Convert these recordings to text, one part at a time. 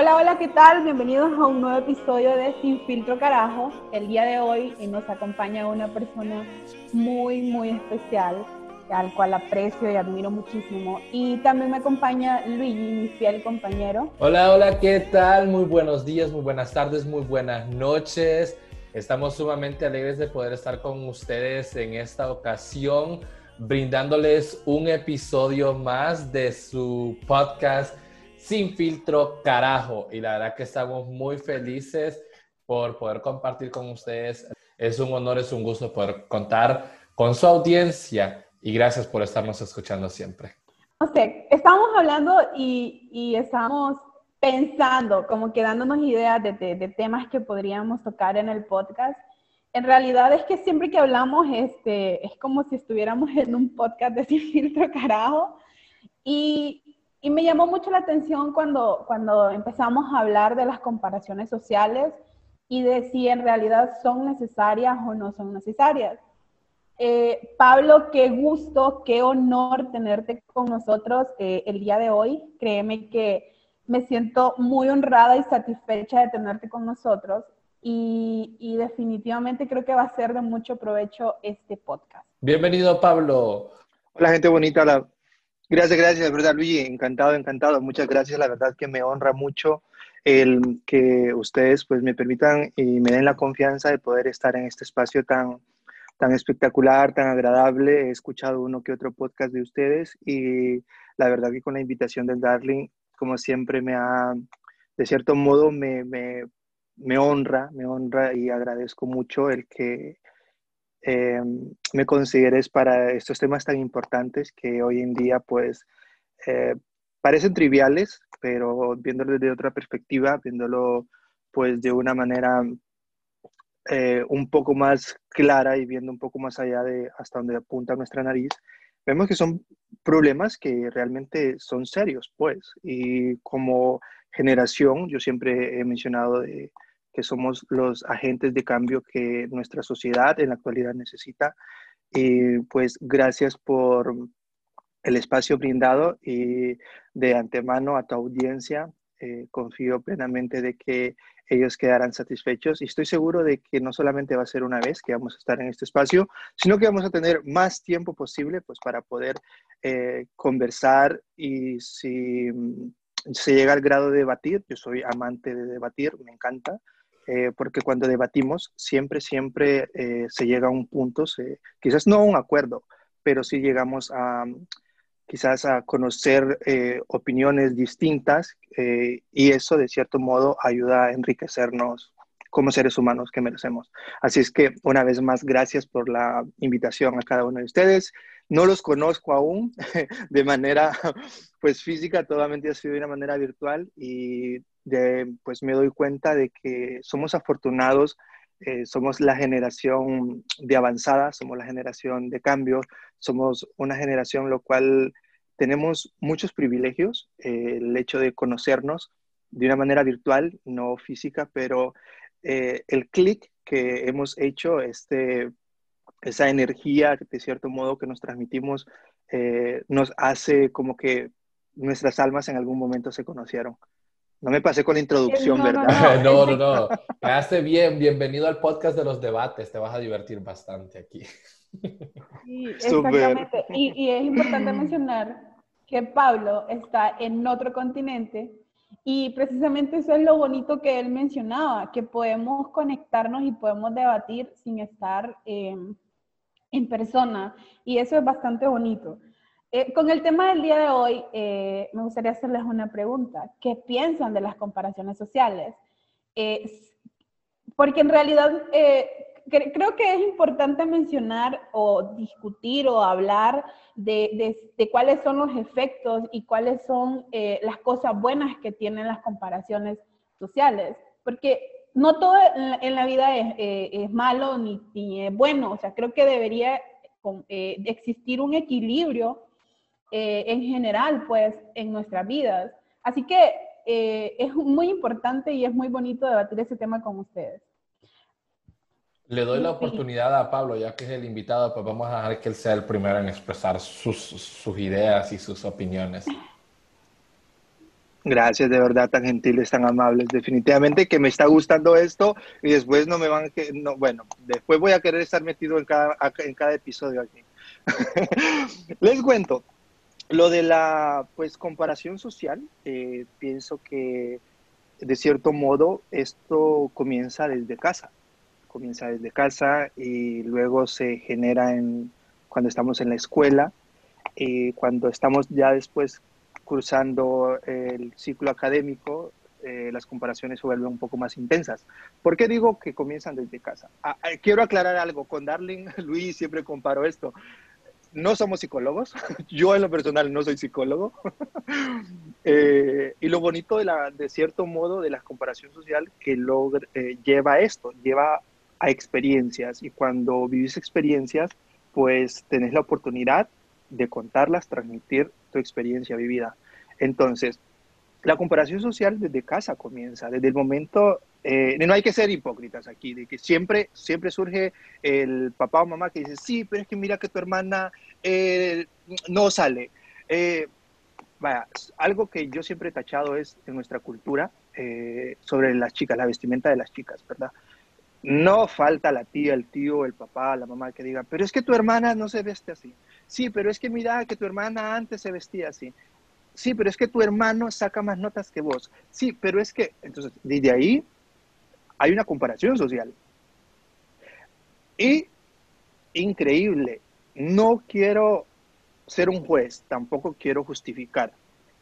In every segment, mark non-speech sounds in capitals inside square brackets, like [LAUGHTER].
Hola, hola, ¿qué tal? Bienvenidos a un nuevo episodio de Sin Filtro Carajo. El día de hoy nos acompaña una persona muy, muy especial, al cual aprecio y admiro muchísimo. Y también me acompaña Luigi, mi fiel compañero. Hola, hola, ¿qué tal? Muy buenos días, muy buenas tardes, muy buenas noches. Estamos sumamente alegres de poder estar con ustedes en esta ocasión, brindándoles un episodio más de su podcast sin filtro carajo. Y la verdad que estamos muy felices por poder compartir con ustedes. Es un honor, es un gusto poder contar con su audiencia y gracias por estarnos escuchando siempre. No sé, estamos hablando y, y estamos pensando, como que dándonos ideas de, de, temas que podríamos tocar en el podcast. En realidad es que siempre que hablamos este, es como si estuviéramos en un podcast de [LAUGHS] Sin Filtro Carajo. Y, y me llamó mucho la atención cuando, cuando empezamos a hablar de las comparaciones sociales y de si en realidad son necesarias o no son necesarias. Eh, Pablo, qué gusto, qué honor tenerte con nosotros eh, el día de hoy. Créeme que me siento muy honrada y satisfecha de tenerte con nosotros y, y definitivamente creo que va a ser de mucho provecho este podcast. Bienvenido, Pablo. Hola, gente bonita. La, Gracias, gracias, verdad, Luigi. Encantado, encantado. Muchas gracias. La verdad que me honra mucho el que ustedes pues me permitan y me den la confianza de poder estar en este espacio tan, tan espectacular, tan agradable. He escuchado uno que otro podcast de ustedes y la verdad que con la invitación del Darling, como siempre, me ha, de cierto modo, me, me, me honra, me honra y agradezco mucho el que eh, me consideres para estos temas tan importantes que hoy en día pues eh, parecen triviales, pero viéndolo desde otra perspectiva, viéndolo pues de una manera eh, un poco más clara y viendo un poco más allá de hasta donde apunta nuestra nariz, vemos que son problemas que realmente son serios, pues, y como generación, yo siempre he mencionado de que somos los agentes de cambio que nuestra sociedad en la actualidad necesita. Y pues gracias por el espacio brindado y de antemano a tu audiencia. Eh, confío plenamente de que ellos quedarán satisfechos y estoy seguro de que no solamente va a ser una vez que vamos a estar en este espacio, sino que vamos a tener más tiempo posible pues para poder eh, conversar y si se llega al grado de debatir, yo soy amante de debatir, me encanta, eh, porque cuando debatimos siempre, siempre eh, se llega a un punto, quizás no a un acuerdo, pero sí llegamos a quizás a conocer eh, opiniones distintas y eso de cierto modo ayuda a enriquecernos como seres humanos que merecemos. Así es que una vez más, gracias por la invitación a cada uno de ustedes. No los conozco aún [LAUGHS] de manera pues física, totalmente ha sido de una manera virtual y pues me doy cuenta de que somos afortunados, eh, somos la generación de avanzada, somos la generación de cambio, somos una generación lo cual tenemos muchos privilegios, eh, el hecho de conocernos de una manera virtual, no física, pero eh, el clic que hemos hecho, este, esa energía de cierto modo que nos transmitimos, nos hace como que nuestras almas en algún momento se conocieron. No me pasé con la introducción, ¿verdad? [LAUGHS] No, no, no. Quedaste bien. Bienvenido al podcast de los debates. Te vas a divertir bastante aquí. Sí, exactamente. Y, y, es importante mencionar que Pablo está en otro continente y precisamente eso es lo bonito que él mencionaba, que podemos conectarnos y podemos debatir sin estar eh, en persona. Y eso es bastante bonito. Eh, con el tema del día de hoy, eh, me gustaría hacerles una pregunta. ¿Qué piensan de las comparaciones sociales? Eh, porque en realidad creo que es importante mencionar o discutir o hablar de, cuáles son los efectos y cuáles son las cosas buenas que tienen las comparaciones sociales. Porque no todo en la, vida es, es malo ni, ni, es bueno. O sea, creo que debería existir un equilibrio eh, en general, pues, en nuestras vidas. Así que eh, es muy importante y es muy bonito debatir ese tema con ustedes. Le doy la oportunidad a Pablo, ya que es el invitado, pues vamos a dejar que él sea el primero en expresar sus, sus ideas y sus opiniones. Gracias, de verdad, tan gentiles, tan amables. Definitivamente que me está gustando esto y después no me van a... No, bueno, después voy a querer estar metido en cada, en cada episodio aquí. [LAUGHS] Les cuento, lo de la pues comparación social, eh, pienso que de cierto modo esto comienza desde casa. Comienza desde casa y luego se genera en, cuando estamos en la escuela y cuando estamos ya después cursando el ciclo académico, eh, las comparaciones se vuelven un poco más intensas. ¿Por qué digo que comienzan desde casa? Ah, ah, quiero aclarar algo. Con Darling, [LAUGHS] Luis, siempre comparo esto. No somos psicólogos. [LAUGHS] Yo en lo personal no soy psicólogo. [LAUGHS] Eh, y lo bonito de, la, de cierto modo de la comparación social que logra, eh, lleva esto, lleva a experiencias. Y cuando vivís experiencias, pues tenés la oportunidad de contarlas, transmitir tu experiencia vivida. Entonces, la comparación social desde casa comienza, desde el momento, eh, no hay que ser hipócritas aquí, de que siempre, siempre surge el papá o mamá que dice, sí, pero es que mira que tu hermana eh, no sale. Eh, algo que yo siempre he tachado es en nuestra cultura sobre las chicas, la vestimenta de las chicas, ¿verdad? No falta la tía, el tío, el papá, la mamá que diga, pero es que tu hermana no se veste así. Sí, pero es que mira que tu hermana antes se vestía así. Sí, pero es que tu hermano saca más notas que vos. Sí, pero es que, entonces, desde ahí hay una comparación social. Y increíble, no quiero ser un juez, tampoco quiero justificar,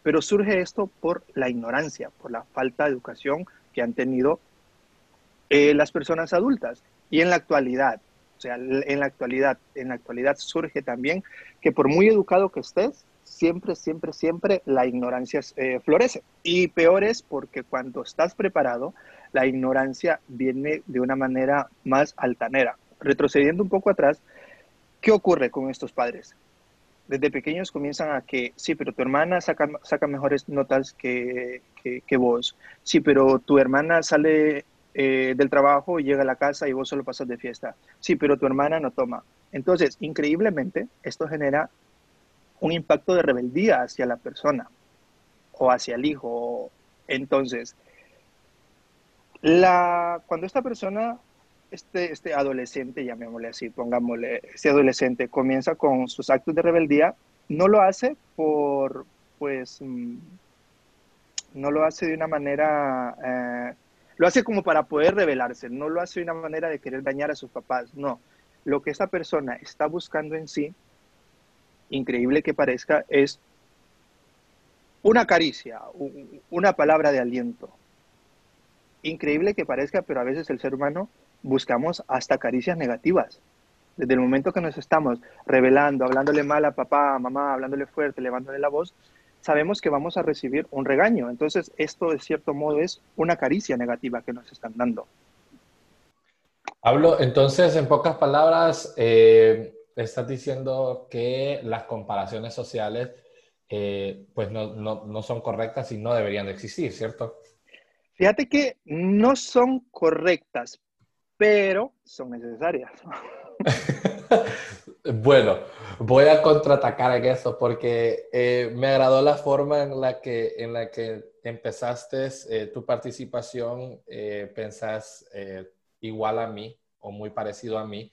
pero surge esto por la ignorancia, por la falta de educación que han tenido eh, las personas adultas. Y en la actualidad, o sea, en la actualidad, en la actualidad surge también que por muy educado que estés, siempre, siempre, siempre la ignorancia eh, florece. Y peor es porque cuando estás preparado, la ignorancia viene de una manera más altanera. Retrocediendo un poco atrás, ¿qué ocurre con estos padres? Desde pequeños comienzan a que, sí, pero tu hermana saca, mejores notas que, que, que vos. Sí, pero tu hermana sale eh, del trabajo y llega a la casa y vos solo pasas de fiesta. Sí, pero tu hermana no toma. Entonces, increíblemente, esto genera un impacto de rebeldía hacia la persona o hacia el hijo. Entonces, la, cuando esta persona, este, este adolescente, llamémosle así, pongámosle, este adolescente comienza con sus actos de rebeldía, no lo hace por, pues, mm, no lo hace de una manera eh, lo hace como para poder rebelarse, no lo hace de una manera de querer dañar a sus papás, no. Lo que esta persona está buscando en sí, increíble que parezca, es una caricia, una palabra de aliento. Increíble que parezca, pero a veces el ser humano buscamos hasta caricias negativas. Desde el momento que nos estamos revelando, hablándole mal a papá, a mamá, hablándole fuerte, levándole la voz, sabemos que vamos a recibir un regaño. Entonces, esto de cierto modo es una caricia negativa que nos están dando. Hablo, entonces, en pocas palabras, eh, estás diciendo que las comparaciones sociales eh, pues no, no, no, son correctas y no deberían de existir, ¿cierto? Fíjate que no son correctas, pero son necesarias. [LAUGHS] Bueno, voy a contraatacar en eso porque eh, me agradó la forma en la que, en la que empezaste eh, tu participación, pensás igual a mí o muy parecido a mí.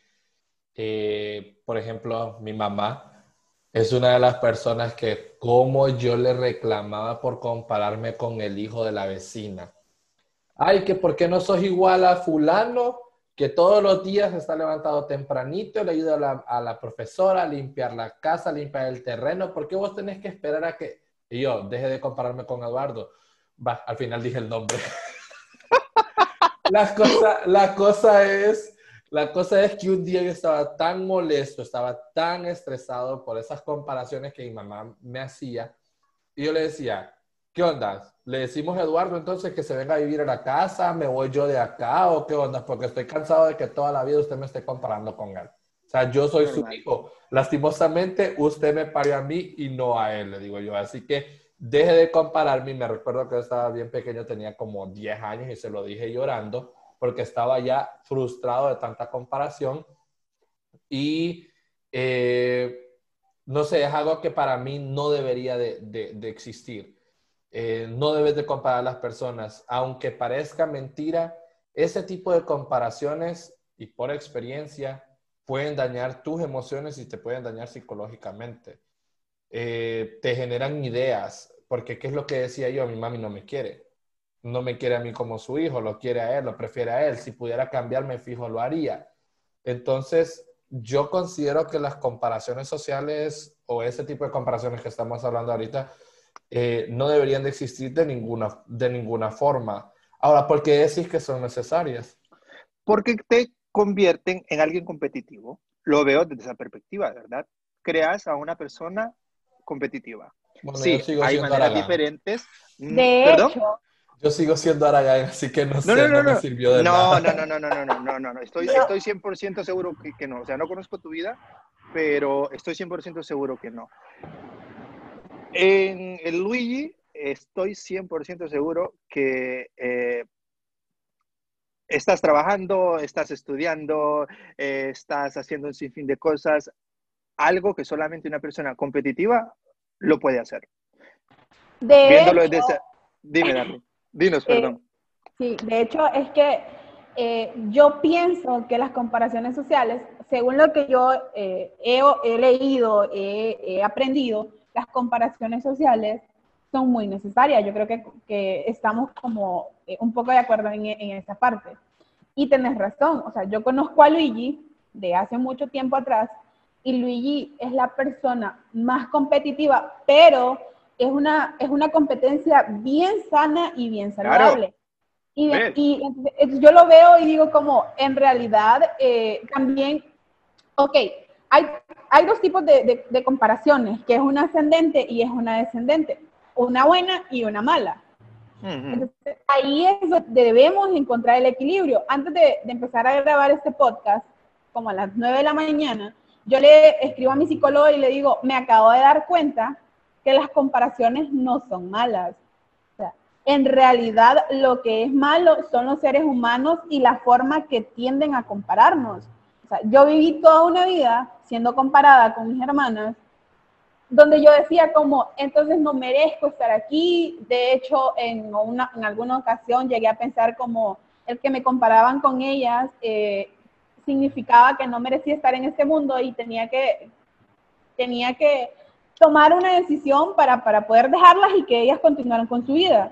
Por ejemplo, mi mamá es una de las personas que como yo le reclamaba por compararme con el hijo de la vecina. Ay, que por qué no sos igual a fulano que todos los días está levantado tempranito, le ayuda a la, profesora a limpiar la casa, a limpiar el terreno. ¿Por qué vos tenés que esperar a que... Y yo, deje de compararme con Eduardo. Va, al final dije el nombre. [LAUGHS] la, cosa, la, cosa es, la cosa es que un día yo estaba tan molesto, estaba tan estresado por esas comparaciones que mi mamá me hacía. Y yo le decía, ¿qué onda? ¿Le decimos a Eduardo entonces que se venga a vivir a la casa? ¿Me voy yo de acá o qué onda? Porque estoy cansado de que toda la vida usted me esté comparando con él. O sea, yo soy su hijo. Lastimosamente, usted me parió a mí y no a él, le digo yo. Así que deje de compararme. Me recuerdo que yo estaba bien pequeño, tenía como 10 años y se lo dije llorando porque estaba ya frustrado de tanta comparación. Y eh, no sé, es algo que para mí no debería de, existir eh, no debes de comparar las personas. Aunque parezca mentira, ese tipo de comparaciones y por experiencia pueden dañar tus emociones y te pueden dañar psicológicamente. Eh, te generan ideas, porque ¿qué es lo que decía yo? Mi mami no me quiere. No me quiere a mí como su hijo, lo quiere a él, lo prefiere a él. Si pudiera cambiarme, fijo, lo haría. Entonces, yo considero que las comparaciones sociales o ese tipo de comparaciones que estamos hablando ahorita eh, no deberían de existir de ninguna, de ninguna forma. Ahora, ¿por qué decís que son necesarias? Porque te convierten en alguien competitivo. Lo veo desde esa perspectiva, ¿verdad? Creas a una persona competitiva. sí, hay maneras diferentes. De hecho, yo sigo siendo Aragán, así que no, sé, no, me sirvió de nada. No, no, no, no, no, no, no, no, estoy, estoy 100% seguro que, que, no. O sea, no conozco tu vida, pero estoy 100% seguro que no. En el Luigi, estoy 100% seguro que eh, estás trabajando, estás estudiando, eh, estás haciendo un sinfín de cosas, algo que solamente una persona competitiva lo puede hacer. De hecho, Dime, Dani. Dinos, eh, perdón. sí, de hecho es que eh, yo pienso que las comparaciones sociales, según lo que yo eh, he, leído, he, aprendido, las comparaciones sociales son muy necesarias. Yo creo que, estamos como un poco de acuerdo en, en esa parte. Y tenés razón, o sea, yo conozco a Luigi de hace mucho tiempo atrás y Luigi es la persona más competitiva, pero es una, es una competencia bien sana y bien saludable. Y, yo lo veo y digo como, en realidad, eh, también, ok, hay, hay dos tipos de, de, comparaciones, que es una ascendente y es una descendente, una buena y una mala. Entonces, ahí es donde debemos encontrar el equilibrio. Antes de, de, empezar a grabar este podcast, como a las 9 de la mañana, yo le escribo a mi psicólogo y le digo, me acabo de dar cuenta que las comparaciones no son malas. en realidad lo que es malo son los seres humanos y la forma que tienden a compararnos. yo viví toda una vida siendo comparada con mis hermanas, donde yo decía como, entonces no merezco estar aquí. De hecho, en, una, en alguna ocasión llegué a pensar como el que me comparaban con ellas eh, significaba que no merecía estar en este mundo y tenía que, tenía que tomar una decisión para, para poder dejarlas y que ellas continuaran con su vida.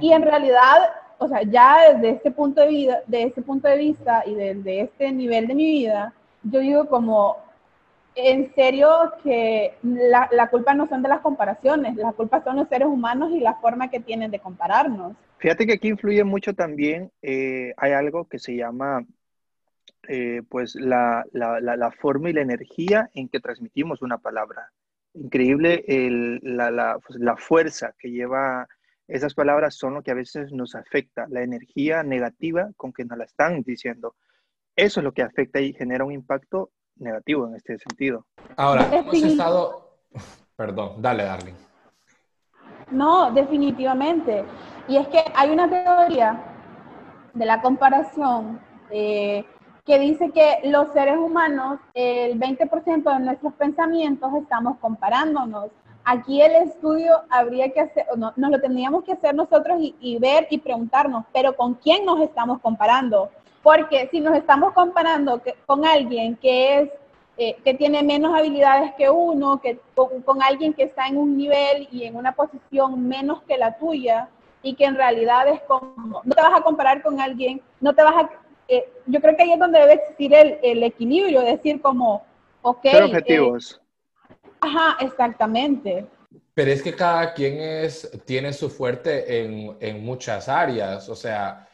Y en realidad, o sea, ya desde este punto de, vida, de este punto de vista y desde este nivel de mi vida, yo digo como, en serio que la, la, culpa no son de las comparaciones, la culpa son los seres humanos y la forma que tienen de compararnos. Fíjate que aquí influye mucho también, eh, hay algo que se llama eh, pues la, la, la, forma y la energía en que transmitimos una palabra increíble la, pues, la, fuerza que lleva esas palabras son lo que a veces nos afecta, la energía negativa con que nos la están diciendo. Eso es lo que afecta y genera un impacto negativo en este sentido. Ahora, hemos estado... Perdón, dale, Darling. No, definitivamente. Y es que hay una teoría de la comparación eh, que dice que los seres humanos, el 20% de nuestros pensamientos estamos comparándonos. Aquí el estudio habría que hacer, no, nos lo tendríamos que hacer nosotros y, ver y preguntarnos, pero ¿con quién nos estamos comparando? Porque si nos estamos comparando con alguien que es eh, que tiene menos habilidades que uno, que con, con, alguien que está en un nivel y en una posición menos que la tuya, y que en realidad es como, no te vas a comparar con alguien, no te vas a eh, yo creo que ahí es donde debe existir el, el equilibrio, decir como, ok. Ser objetivos. Eh, ajá, exactamente. Pero es que cada quien es, tiene su fuerte en, en, muchas áreas, o sea,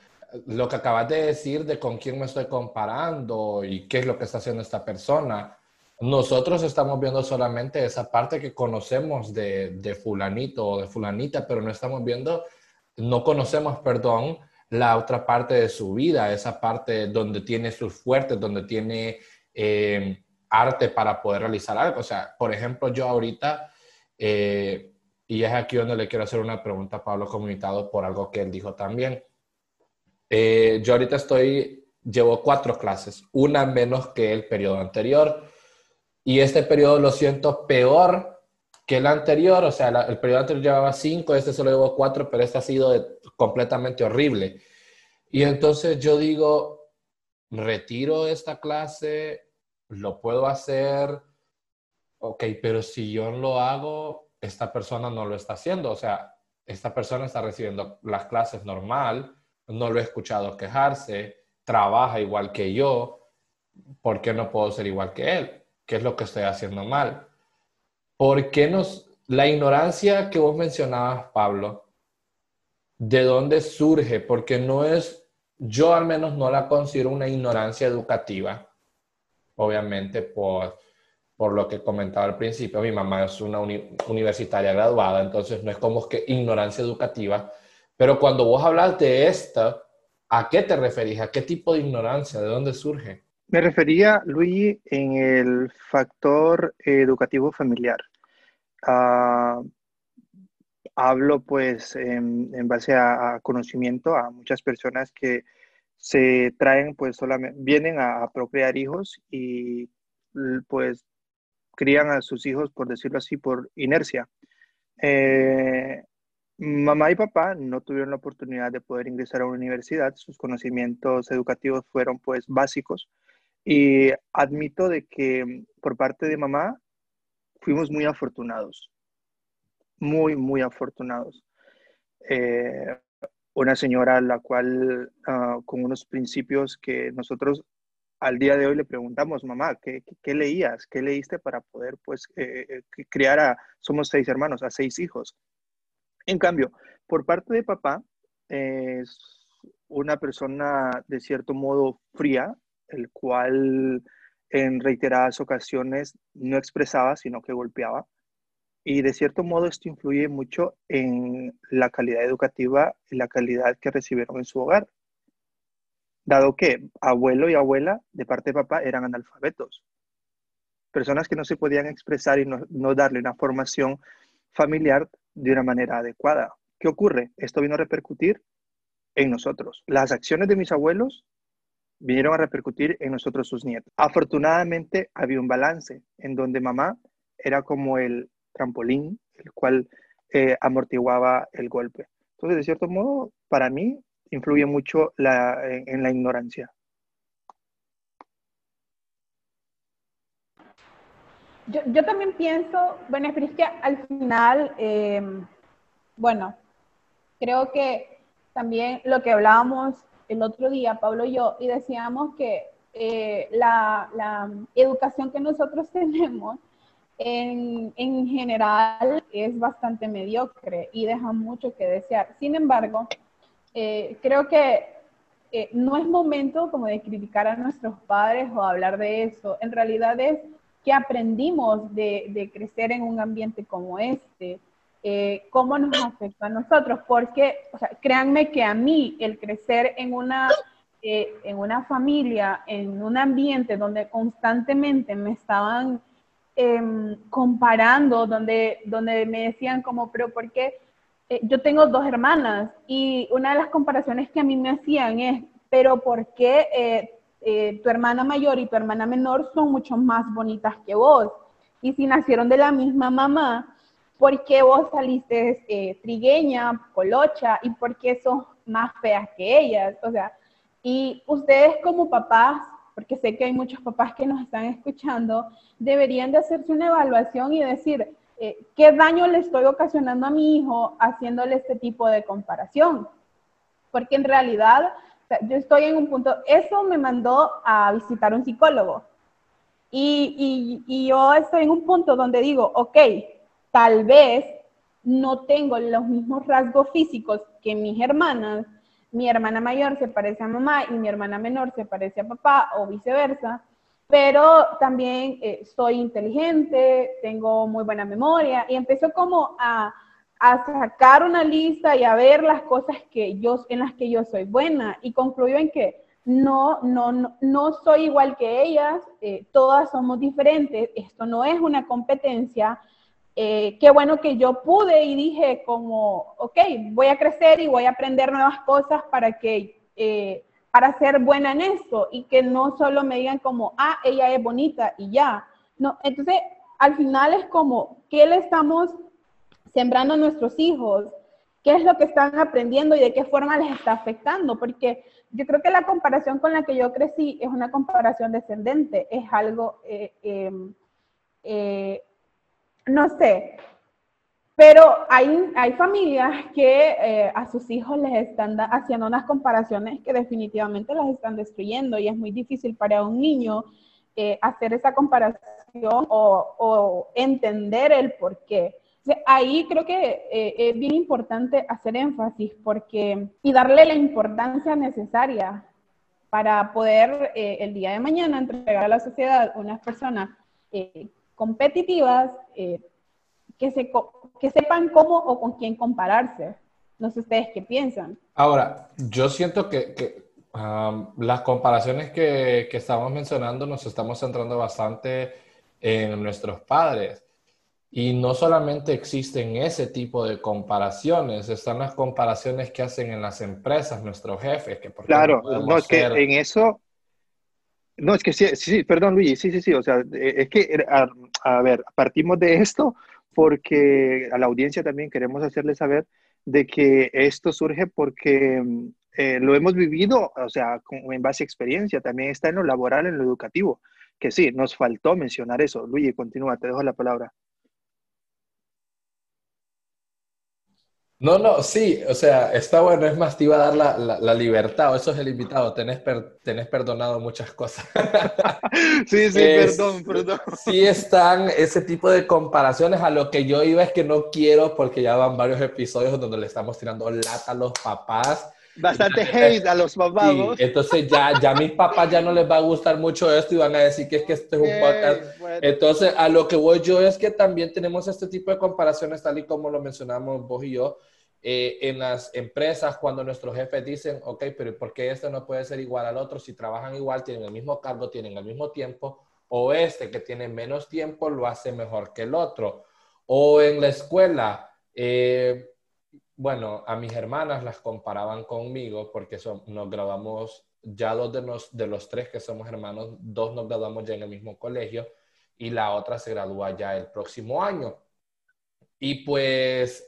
lo que acabas de decir de con quién me estoy comparando y qué es lo que está haciendo esta persona. Nosotros estamos viendo solamente esa parte que conocemos de, de fulanito o de fulanita, pero no estamos viendo, no conocemos, perdón, la otra parte de su vida, esa parte donde tiene sus fuertes, donde tiene eh, arte para poder realizar algo. O sea, por ejemplo, yo ahorita, eh, y es aquí donde le quiero hacer una pregunta a Pablo Comunitado por algo que él dijo también. Eh, yo ahorita estoy, llevo cuatro clases, una menos que el periodo anterior, y este periodo lo siento peor que el anterior, o sea, el periodo anterior llevaba cinco, este solo llevó cuatro, pero este ha sido completamente horrible. Y entonces yo digo, retiro esta clase, lo puedo hacer, ok, pero si yo lo hago, esta persona no lo está haciendo, o sea, esta persona está recibiendo las clases normal, no lo he escuchado quejarse, trabaja igual que yo, ¿por qué no puedo ser igual que él? ¿Qué es lo que estoy haciendo mal? ¿Por qué nos... La ignorancia que vos mencionabas, Pablo, ¿de dónde surge? Porque no es, yo al menos no la considero una ignorancia educativa, obviamente por, por lo que comentaba al principio. Mi mamá es una universitaria graduada, entonces no es como que ignorancia educativa, pero cuando vos hablas de esta, ¿a qué te referís? ¿A qué tipo de ignorancia? ¿De dónde surge? Me refería, Luigi, en el factor educativo familiar. Ah, hablo pues en, base a, conocimiento a muchas personas que se traen pues solamente, vienen a, procrear hijos y pues crían a sus hijos, por decirlo así, por inercia. Eh, mamá y papá no tuvieron la oportunidad de poder ingresar a una universidad, sus conocimientos educativos fueron pues básicos y admito de que por parte de mamá fuimos muy afortunados, muy, muy afortunados. Eh, una señora la cual ah, con unos principios que nosotros al día de hoy le preguntamos, mamá, ¿qué, qué, leías? ¿Qué leíste para poder pues eh, eh, criar a, somos seis hermanos, a seis hijos? En cambio, por parte de papá, es una persona de cierto modo fría, el cual en reiteradas ocasiones no expresaba, sino que golpeaba. Y de cierto modo esto influye mucho en la calidad educativa y la calidad que recibieron en su hogar. Dado que abuelo y abuela de parte de papá eran analfabetos. Personas que no se podían expresar y no, no darle una formación familiar de una manera adecuada. ¿Qué ocurre? Esto vino a repercutir en nosotros. Las acciones de mis abuelos vinieron a repercutir en nosotros sus nietos. Afortunadamente había un balance en donde mamá era como el trampolín, el cual eh, amortiguaba el golpe. Entonces, de cierto modo, para mí influye mucho en, la ignorancia. Yo, también pienso, bueno, es que al final, em, bueno, creo que también lo que hablábamos el otro día, Pablo y yo, y decíamos que eh, la, educación que nosotros [LAUGHS] tenemos en, general es bastante mediocre y deja mucho que desear. Sin embargo, eh, creo que eh, no es momento como de criticar a nuestros padres o hablar de eso. En realidad es que aprendimos de crecer en un ambiente como este, eh, cómo nos afecta a nosotros, porque, o sea, créanme que a mí el crecer en una, eh, en una familia, en un ambiente donde constantemente me estaban em, comparando, donde, donde me decían como, pero ¿por qué? Eh, yo tengo dos hermanas y una de las comparaciones que a mí me hacían es, pero ¿por qué tu hermana mayor y tu hermana menor son mucho más bonitas que vos? Y si nacieron de la misma mamá, por qué vos saliste eh, trigueña, colocha y por qué sos más feas que ellas. O sea, y ustedes como papás, porque sé que hay muchos papás que nos están escuchando, deberían de hacerse una evaluación y decir, eh, ¿qué daño le estoy ocasionando a mi hijo haciéndole este tipo de comparación? Porque en realidad, yo estoy en un punto, eso me mandó a visitar un psicólogo. Y, y, y yo estoy en un punto donde digo, ok, tal vez no tengo los mismos rasgos físicos que mis hermanas, mi hermana mayor se parece a mamá y mi hermana menor se parece a papá o viceversa, pero también eh, soy inteligente, tengo muy buena memoria y empezó como a, sacar una lista y a ver las cosas que yo, en las que yo soy buena y concluyo en que no, no, no, soy igual que ellas, eh, todas somos diferentes, esto no es una competencia, eh, qué bueno que yo pude y dije como, ok, voy a crecer y voy a aprender nuevas cosas para que, eh, para ser buena en esto y que no solo me digan como, ah, ella es bonita y ya. No, entonces al final es como, ¿qué le estamos sembrando a nuestros hijos? ¿Qué es lo que están aprendiendo y de qué forma les está afectando? Porque yo creo que la comparación con la que yo crecí es una comparación descendente, es algo, eh, em, eh, no sé, pero hay, hay familias que eh, a sus hijos les están haciendo unas comparaciones que definitivamente las están destruyendo y es muy difícil para un niño hacer esa comparación o, entender el por qué. ahí creo que es bien importante hacer énfasis porque y darle la importancia necesaria para poder el día de mañana entregar a la sociedad unas personas competitivas eh, que, se, que sepan cómo o con quién compararse. No sé ustedes qué piensan. Ahora, yo siento que, que um, las comparaciones que, que, estamos mencionando nos estamos centrando bastante en nuestros padres. Y no solamente existen ese tipo de comparaciones, están las comparaciones que hacen en las empresas nuestros jefes. Que claro, no, es que en eso no, es que sí, sí, perdón Luigi, sí, sí, sí, o sea, eh, es que, a, ver, partimos de esto porque a la audiencia también queremos hacerle saber de que esto surge porque eh, lo hemos vivido, o sea, en base a experiencia, también está en lo laboral, en lo educativo, que sí, nos faltó mencionar eso. Luigi, continúa, te dejo la palabra. No, no, sí, o sea, está bueno, es más, te iba a dar la, la, libertad, o eso es el invitado, tenés, tenés perdonado muchas cosas. [LAUGHS] sí, sí, perdón, perdón. Sí están ese tipo de comparaciones, a lo que yo iba es que no quiero, porque ya van varios episodios donde le estamos tirando lata a los papás, Bastante [LAUGHS] hate a los papás. entonces ya, ya a mis papás ya no les va a gustar mucho esto y van a decir que es que este es un podcast. Entonces, a lo que voy yo es que también tenemos este tipo de comparaciones, tal y como lo mencionamos vos y yo, eh, en las empresas cuando nuestros jefes dicen, ok, pero ¿por qué este no puede ser igual al otro? Si trabajan igual, tienen el mismo cargo, tienen el mismo tiempo, o este que tiene menos tiempo lo hace mejor que el otro. O en la escuela, eh, bueno, a mis hermanas las comparaban conmigo porque nos graduamos, ya dos de, de los tres que somos hermanos, dos nos graduamos ya en el mismo colegio y la otra se gradúa ya el próximo año. Y pues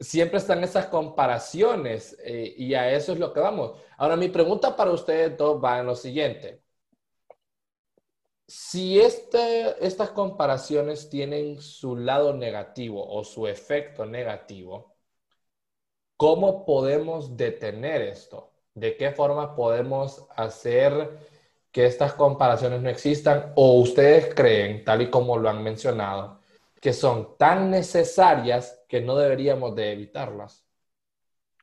siempre están esas comparaciones eh, y a eso es lo que vamos. Ahora, mi pregunta para ustedes dos va en lo siguiente. Si este, estas comparaciones tienen su lado negativo o su efecto negativo, ¿cómo podemos detener esto? ¿De qué forma podemos hacer que estas comparaciones no existan? ¿O ustedes creen, tal y como lo han mencionado, que son tan necesarias que no deberíamos de evitarlas.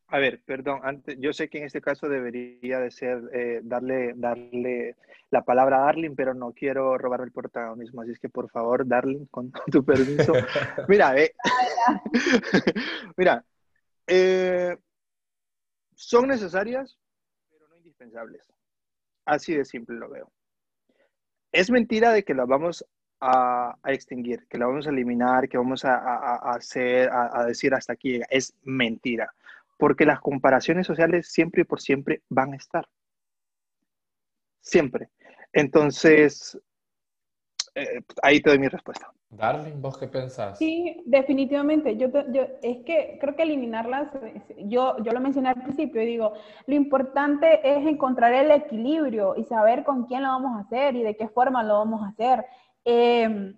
A ver, perdón, antes, yo sé que en este caso debería de ser eh, darle, darle la palabra a Darling, pero no quiero robar el protagonismo, así es que por favor, Darling, con tu permiso. [LAUGHS] Mira, eh, [LAUGHS] mira, eh, son necesarias, pero no indispensables. Así de simple lo veo. Es mentira de que las vamos a, extinguir, que la vamos a eliminar, que vamos a, hacer, a, decir hasta aquí Es mentira, porque las comparaciones sociales siempre y por siempre van a estar. Siempre. Entonces, eh, ahí te doy mi respuesta. Darling, ¿vos qué pensás? Sí, definitivamente. Yo, yo, es que creo que eliminarlas, yo, yo lo mencioné al principio y digo, lo importante es encontrar el equilibrio y saber con quién lo vamos a hacer y de qué forma lo vamos a hacer. Em,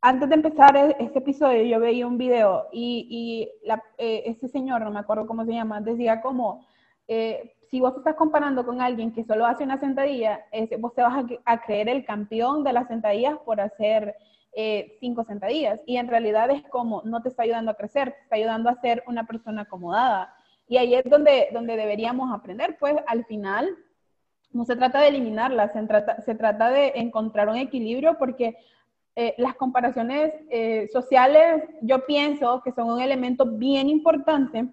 antes de empezar e-, este episodio, yo veía un video y, y la, eh, ese señor, no me acuerdo cómo se llama, decía como, eh, si vos estás comparando con alguien que solo hace una sentadilla, vos te vas a, creer el campeón de las sentadillas por hacer eh, cinco sentadillas. Y en realidad es como, no te está ayudando a crecer, te está ayudando a ser una persona acomodada. Y ahí es donde, donde deberíamos aprender, pues al final no se trata de eliminarlas, se trata, se trata de encontrar un equilibrio porque eh, las comparaciones eh, sociales yo pienso que son un elemento bien importante,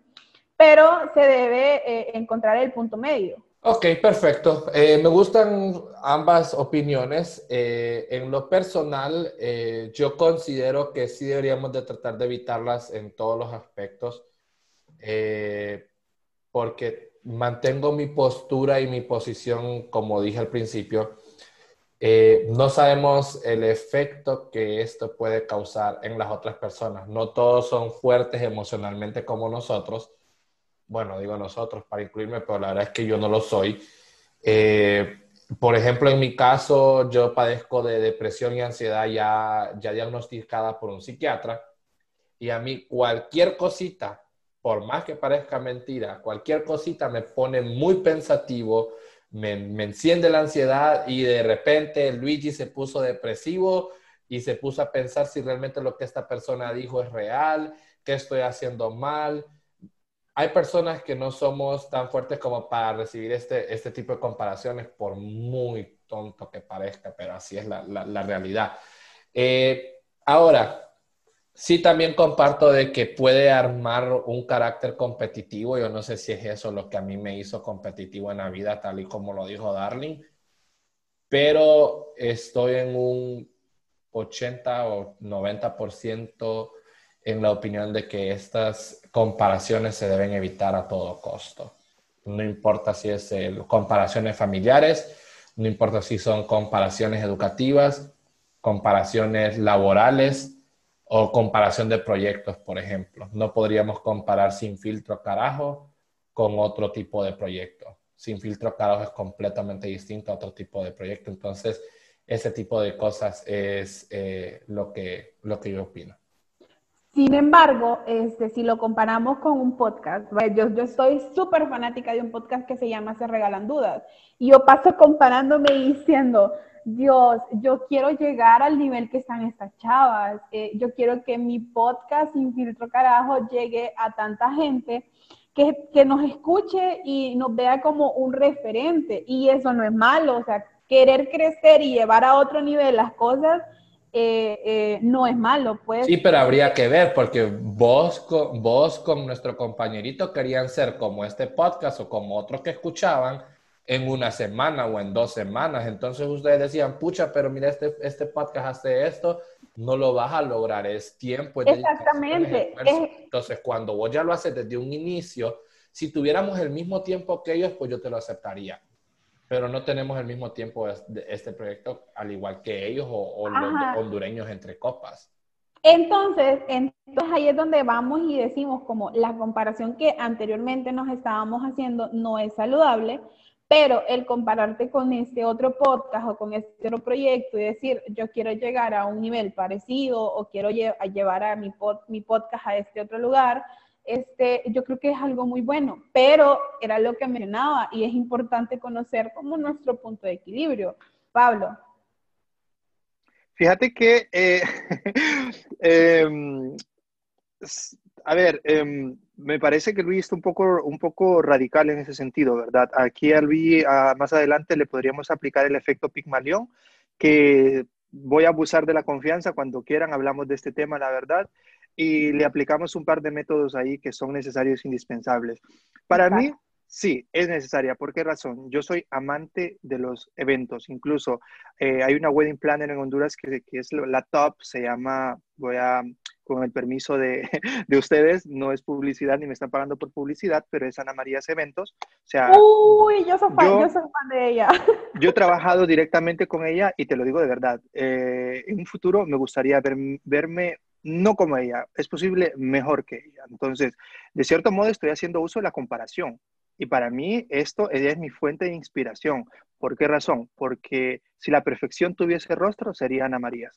pero se debe eh, encontrar el punto medio. Ok, perfecto. me gustan ambas opiniones. en lo personal, yo considero que sí deberíamos de tratar de evitarlas en todos los aspectos, porque mantengo mi postura y mi posición, como dije al principio, eh, no sabemos el efecto que esto puede causar en las otras personas. No todos son fuertes emocionalmente como nosotros. Bueno, digo nosotros para incluirme, pero la verdad es que yo no lo soy. Eh, por ejemplo, en mi caso, yo padezco de depresión y ansiedad ya, ya diagnosticada por un psiquiatra. Y a mí cualquier cosita, por más que parezca mentira, cualquier cosita me pone muy pensativo, me, enciende la ansiedad y de repente Luigi se puso depresivo y se puso a pensar si realmente lo que esta persona dijo es real, qué estoy haciendo mal. Hay personas que no somos tan fuertes como para recibir este, este tipo de comparaciones, por muy tonto que parezca, pero así es la, realidad. Eh, ahora, Sí, también comparto de que puede armar un carácter competitivo. Yo no sé si es eso lo que a mí me hizo competitivo en la vida, tal y como lo dijo Darling. Pero estoy en un 80 o 90% en la opinión de que estas comparaciones se deben evitar a todo costo. No importa si es comparaciones familiares, no importa si son comparaciones educativas, comparaciones laborales o comparación de proyectos, por ejemplo. No podríamos comparar sin filtro carajo con otro tipo de proyecto. Sin filtro carajo es completamente distinto a otro tipo de proyecto. Entonces, ese tipo de cosas es eh, lo, que, lo que yo opino. Sin embargo, este, si lo comparamos con un podcast, yo, yo soy súper fanática de un podcast que se llama Se Regalan Dudas. Y yo paso comparándome y diciendo, Dios, yo quiero llegar al nivel que están estas chavas. Eh, yo quiero que mi podcast Sin Filtro Carajo llegue a tanta gente que, que, nos escuche y nos vea como un referente. Y eso no es malo, o sea, querer crecer y llevar a otro nivel las cosas eh, eh, no es malo. Pues. Sí, pero habría que ver, porque vos vos con nuestro compañerito querían ser como este podcast o como otros que escuchaban en una semana o en dos semanas. Entonces ustedes decían, pucha, pero mira, este, este podcast hace esto, no lo vas a lograr, es tiempo. Exactamente. Entonces, cuando vos ya lo haces desde un inicio, si tuviéramos el mismo tiempo que ellos, pues yo te lo aceptaría. Pero no tenemos el mismo tiempo de este proyecto, al igual que ellos o, los hondureños entre copas. Entonces, entonces ahí es donde vamos y decimos como la comparación que anteriormente nos estábamos haciendo no es saludable, pero el compararte con este otro podcast o con este otro proyecto y decir, yo quiero llegar a un nivel parecido o quiero llevar a mi, podcast a este otro lugar, este, yo creo que es algo muy bueno, pero era lo que mencionaba y es importante conocer como nuestro punto de equilibrio. Pablo. Fíjate que, eh, [LAUGHS] em, a ver, em, me parece que Luis está un poco, un poco radical en ese sentido, ¿verdad? Aquí a Luis más adelante le podríamos aplicar el efecto Pigmalión, que voy a abusar de la confianza cuando quieran, hablamos de este tema, la verdad, y le aplicamos un par de métodos ahí que son necesarios e indispensables. Para mí, sí, es necesaria. ¿Por qué razón? Yo soy amante de los eventos, incluso eh, hay una wedding planner en Honduras que, que es la top, se llama, voy a con el permiso de, [LAUGHS] de, ustedes, no es publicidad ni me están pagando por publicidad, pero es Ana María Eventos. O sea, Uy, yo soy fan, yo, soy fan de ella. [LAUGHS] Yo he trabajado directamente con ella y te lo digo de verdad. Eh, en un futuro me gustaría verme no como ella, es posible mejor que ella. Entonces, de cierto modo estoy haciendo uso de la comparación. Y para mí esto ella es mi fuente de inspiración. ¿Por qué razón? Porque si la perfección tuviese rostro, sería Ana María.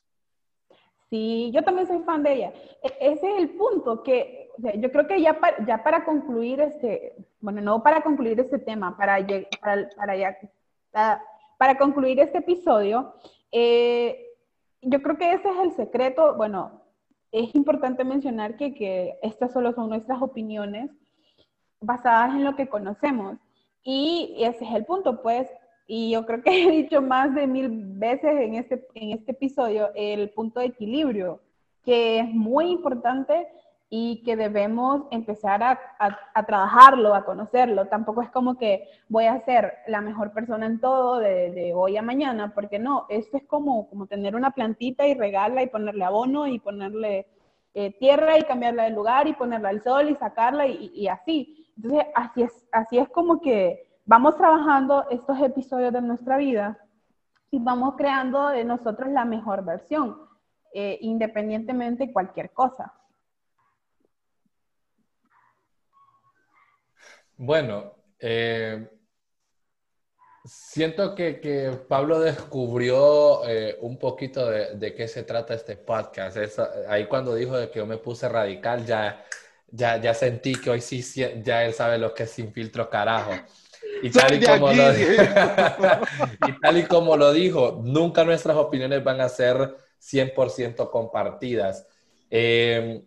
Sí, yo también soy fan de ella. E, ese es el punto que yo creo que ya para, ya para concluir este, bueno, no para concluir este tema, para, para, para, concluir este episodio, eh, yo creo que ese es el secreto. Bueno, es importante mencionar que, que estas solo son nuestras opiniones basadas en lo que conocemos. Y ese es el punto, pues y yo creo que [LAUGHS] he dicho más de mil veces en este, en este episodio el punto de equilibrio, que es muy importante y que debemos empezar a, a, trabajarlo, a conocerlo. Tampoco es como que voy a ser la mejor persona en todo de, de, hoy a mañana, porque no, esto es como, como tener una plantita y regarla y ponerle abono y ponerle eh, tierra y cambiarla de lugar y ponerla al sol y sacarla y, y así. Entonces, así es, así es como que vamos trabajando estos episodios de nuestra vida y vamos creando de nosotros la mejor versión, eh, independientemente de cualquier cosa. Bueno, eh, siento que, Pablo descubrió eh, un poquito de, qué se trata este podcast. ahí cuando dijo de que yo me puse radical, ya, ya, ya sentí que hoy sí ya él sabe lo que es sin filtro carajo. Y tal y, como lo, [LAUGHS] y tal y como lo dijo, nunca nuestras opiniones van a ser 100% compartidas. Eh,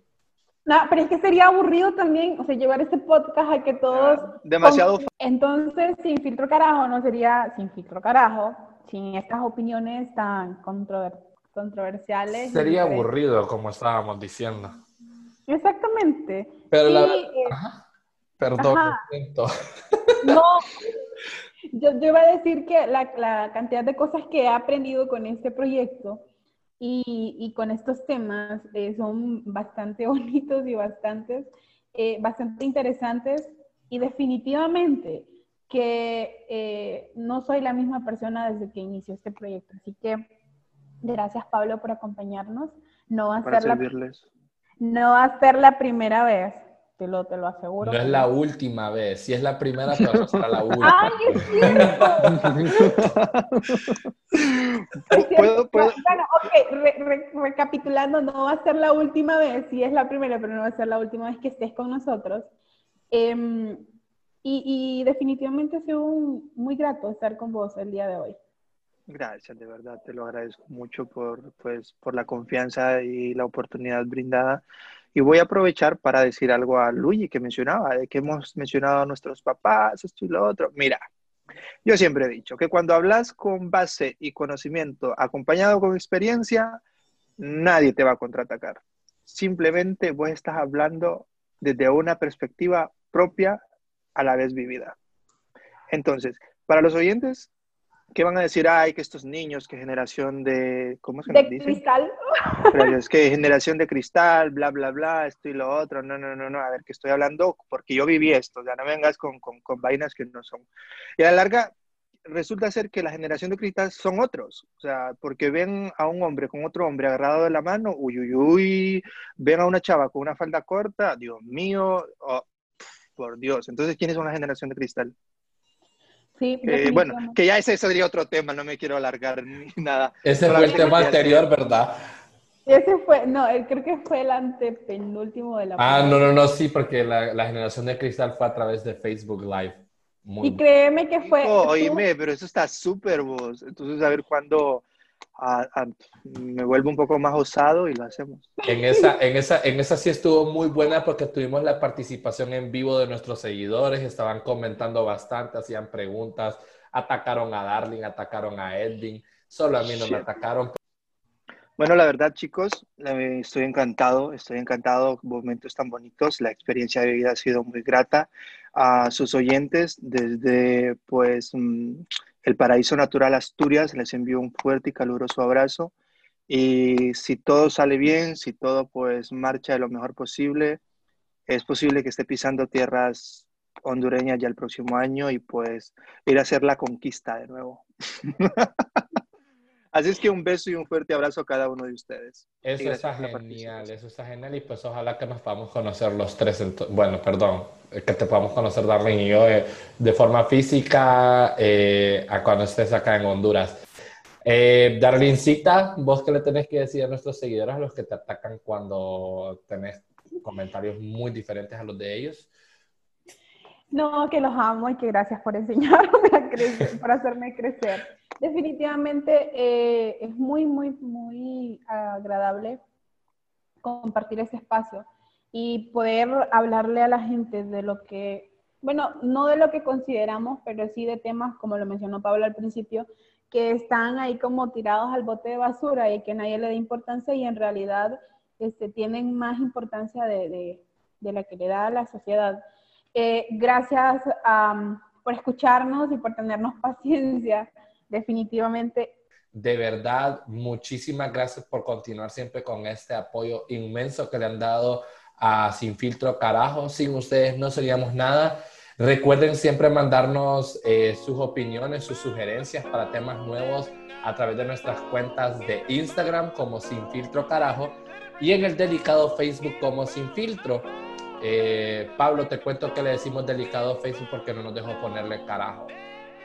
no, pero es que sería aburrido también, o sea, llevar este podcast a que todos... Demasiado... Entonces, sin filtro carajo, no sería sin filtro carajo, sin estas opiniones tan controversiales. Sería aburrido, como estábamos diciendo. Exactamente. Pero la... Eh, Perdón, [LAUGHS] No, yo, yo, iba a decir que la, la cantidad de cosas que he aprendido con este proyecto y, con estos temas eh, son bastante [LAUGHS] bonitos y bastantes, eh, bastante interesantes y definitivamente que eh, no soy la misma persona desde que inició este proyecto. Así que gracias Pablo por acompañarnos. No va a, ser la, no va a ser la primera vez te lo, te lo aseguro. No es la última vez. Si es la primera, pero será la [LAUGHS] última. ¡Ay, es cierto! [LAUGHS] ¿Puedo, puedo? Bueno, ok, recapitulando, no va a ser la última vez. Sí es la primera, pero no va a ser la última vez que estés con nosotros. Em, y, y, definitivamente ha sido muy grato estar con vos el día de hoy. Gracias, de verdad, te lo agradezco mucho por, pues, por la confianza y la oportunidad brindada. Y voy a aprovechar para decir algo a Luigi que mencionaba, de que hemos mencionado a nuestros papás, esto y lo otro. Mira, yo siempre he dicho que cuando hablas con base y conocimiento acompañado con experiencia, nadie te va a contraatacar. Simplemente vos estás hablando desde una perspectiva propia a la vez vivida. Entonces, para los oyentes, ¿Qué van a decir? Ay, que estos niños, que generación de... ¿Cómo es que de cristal. es que generación de cristal, bla, bla, bla, esto y lo otro. No, no, no, no. A ver, que estoy hablando porque yo viví esto. Ya no vengas con, con, con vainas que no son. Y a la larga, resulta ser que la generación de cristal son otros. O sea, porque ven a un hombre con otro hombre agarrado de la mano, uy, uy, uy. Ven a una chava con una falda corta, Dios mío, oh, por Dios. Entonces, ¿quiénes son la generación de cristal? Sí, eh, bueno, que ya ese sería otro tema, no me quiero alargar ni [LAUGHS] nada. Ese fue el tema anterior, ¿verdad? Ese fue, no, creo que fue el antepenúltimo de la. Ah, no, no, no, sí, porque la, la, generación de cristal fue a través de Facebook Live. y créeme que fue. oíme, pero eso está súper vos. Entonces, a ver cuándo me vuelvo un poco más osado y lo hacemos. En esa, en, esa, en esa sí estuvo muy buena porque tuvimos la participación en vivo de nuestros seguidores, estaban comentando bastante, hacían preguntas, atacaron a Darling, atacaron a Edwin, solo a mí no me atacaron. Bueno, la verdad, chicos, estoy encantado, estoy encantado, momentos tan bonitos, la experiencia de vida ha sido muy grata a sus oyentes desde, pues, mm, el Paraíso Natural Asturias les envío un fuerte y caluroso abrazo. Y si todo sale bien, si todo pues marcha de lo mejor posible, es posible que esté pisando tierras hondureñas ya el próximo año y pues ir a hacer la conquista de nuevo. [LAUGHS] Así es que un beso y un fuerte abrazo a cada uno de ustedes. Eso está genial, eso está genial y pues ojalá que nos podamos conocer los tres, bueno, perdón, que te podamos conocer Darlene y yo eh, de forma física eh, a cuando estés acá en Honduras. Eh, Darlencita, vos qué le tenés que decir a nuestros seguidores, a los que te atacan cuando tenés comentarios muy diferentes a los de ellos. No, que los amo y que gracias por enseñarme a crecer, por hacerme crecer. Definitivamente eh, es muy, muy, muy agradable compartir ese espacio y poder hablarle a la gente de lo que, bueno, no de lo que consideramos, pero sí de temas, como lo mencionó Pablo al principio, que están ahí como tirados al bote de basura y que nadie le da importancia y en realidad este, tienen más importancia de, de la que le da a la sociedad. Eh, gracias por escucharnos y por tenernos [LAUGHS] paciencia, definitivamente. De verdad, muchísimas gracias por continuar siempre con este apoyo inmenso que le han dado a Sin Filtro Carajo. Sin ustedes no seríamos nada. Recuerden siempre mandarnos eh, sus opiniones, sus sugerencias para temas nuevos a través de nuestras cuentas de Instagram como Sin Filtro Carajo y en el delicado Facebook como Sin Filtro. Eh, Pablo, te cuento que le decimos delicado Facebook porque no nos dejó ponerle carajo.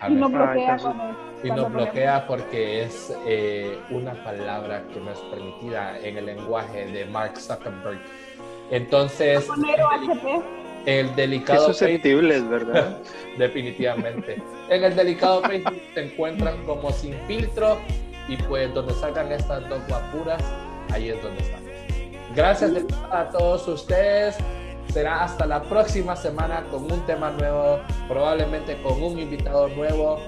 Y nos bloquea, y nos bloquea porque es eh, una palabra que no es permitida en el lenguaje de Mark Zuckerberg. Entonces, el delicado Qué susceptibles, ¿verdad? [LAUGHS] Definitivamente. En el delicado Facebook se encuentran como sin filtro y pues donde salgan estas dos guapuras, ahí es donde estamos. Gracias a todos ustedes. Será hasta la próxima semana con un tema nuevo, probablemente con un invitado nuevo.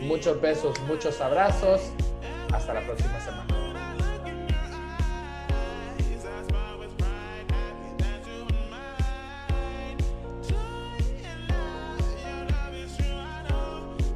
Muchos besos, muchos abrazos. Hasta la próxima semana.